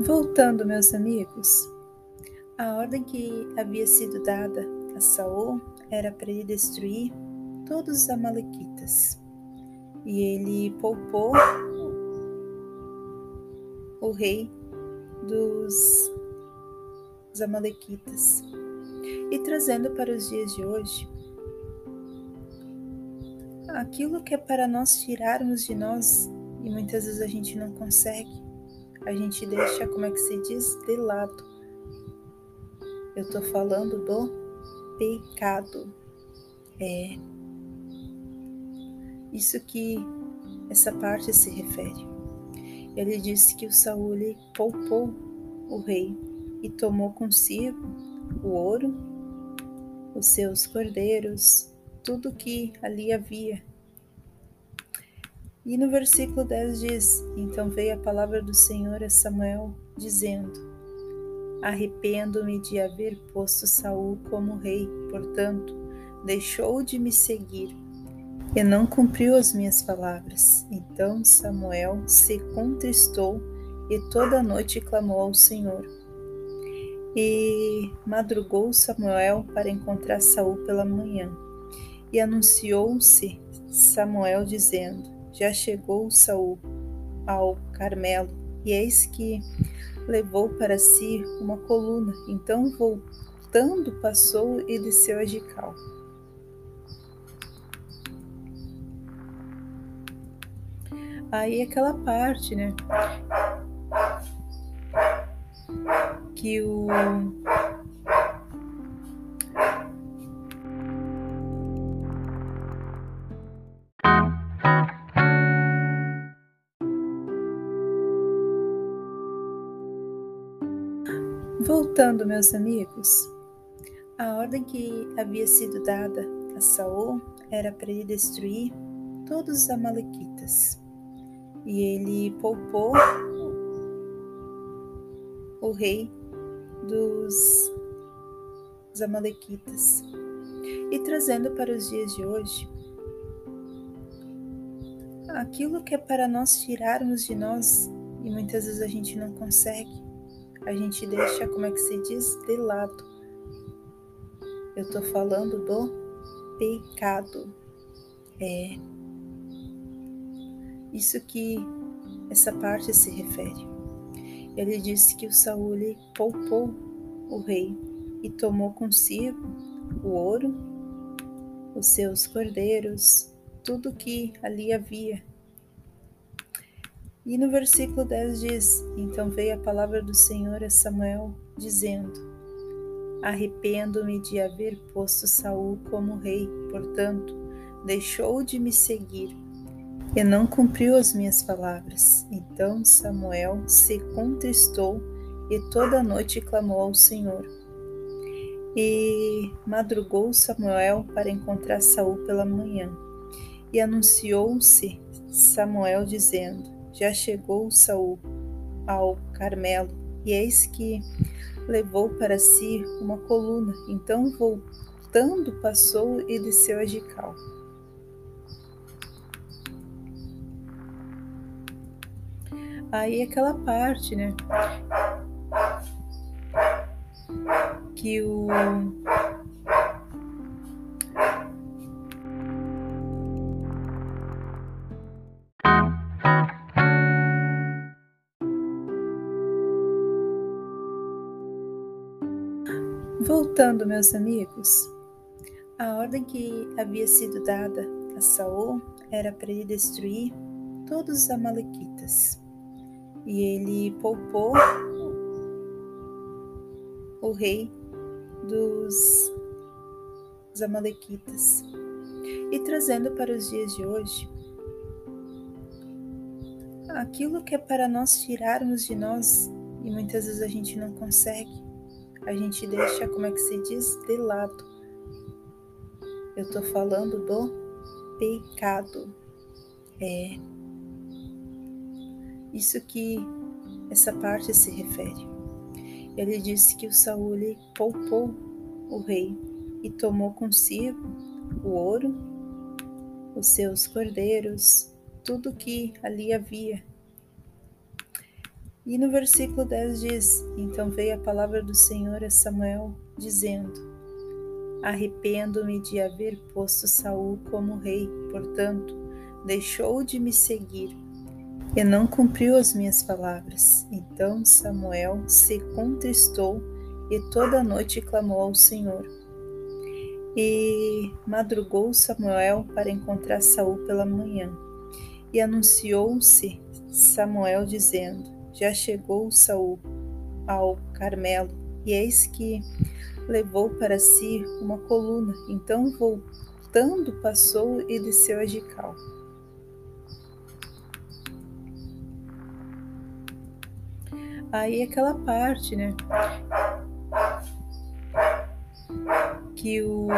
Voltando, meus amigos, a ordem que havia sido dada a Saul era para ele destruir todos os amalequitas. E ele poupou o rei dos, dos amalequitas. E trazendo para os dias de hoje, aquilo que é para nós tirarmos de nós e muitas vezes a gente não consegue, a gente deixa, como é que se diz, de lado. Eu estou falando do pecado. É isso que essa parte se refere. Ele disse que o Saul poupou o rei e tomou consigo o ouro, os seus cordeiros, tudo que ali havia. E no versículo 10 diz: Então veio a palavra do Senhor a Samuel, dizendo: Arrependo-me de haver posto Saul como rei, portanto, deixou de me seguir e não cumpriu as minhas palavras. Então Samuel se contristou e toda a noite clamou ao Senhor. E madrugou Samuel para encontrar Saul pela manhã. E anunciou-se Samuel dizendo: Já chegou Saul ao Carmelo, e eis que levou para si uma coluna. Então voltando passou e desceu a Gical. Aí aquela parte, né? Que o Voltando, meus amigos, a ordem que havia sido dada a Saul era para ele destruir todos os amalequitas e ele poupou o rei dos, dos Amalequitas. E trazendo para os dias de hoje, aquilo que é para nós tirarmos de nós e muitas vezes a gente não consegue, a gente deixa, como é que se diz, de lado. Eu estou falando do pecado. É isso que essa parte se refere. Ele disse que o Saul poupou o rei e tomou consigo o ouro, os seus cordeiros, tudo que ali havia. E no versículo 10 diz: Então veio a palavra do Senhor a Samuel, dizendo: Arrependo-me de haver posto Saul como rei, portanto, deixou de me seguir e não cumpriu as minhas palavras. Então Samuel se contristou e toda a noite clamou ao Senhor. E madrugou Samuel para encontrar Saul pela manhã. E anunciou-se Samuel dizendo: Já chegou Saul ao Carmelo, e eis que levou para si uma coluna. Então voltando passou e desceu a Gical. Aí aquela parte, né? Que o Voltando, meus amigos, a ordem que havia sido dada a Saul era para ele destruir todos os amalequitas e ele poupou o rei dos, dos Amalequitas. E trazendo para os dias de hoje, aquilo que é para nós tirarmos de nós e muitas vezes a gente não consegue, a gente deixa, como é que se diz, de lado. Eu estou falando do pecado. É isso que essa parte se refere. Ele disse que o Saul poupou o rei e tomou consigo o ouro, os seus cordeiros, tudo que ali havia. E no versículo 10 diz: Então veio a palavra do Senhor a Samuel, dizendo: Arrependo-me de haver posto Saul como rei, portanto, deixou de me seguir e não cumpriu as minhas palavras. Então Samuel se contristou e toda a noite clamou ao Senhor. E madrugou Samuel para encontrar Saul pela manhã. E anunciou-se Samuel dizendo: Já chegou Saul ao Carmelo, e eis que levou para si uma coluna. Então voltando passou e desceu a Gical. Aí aquela parte, né? Que o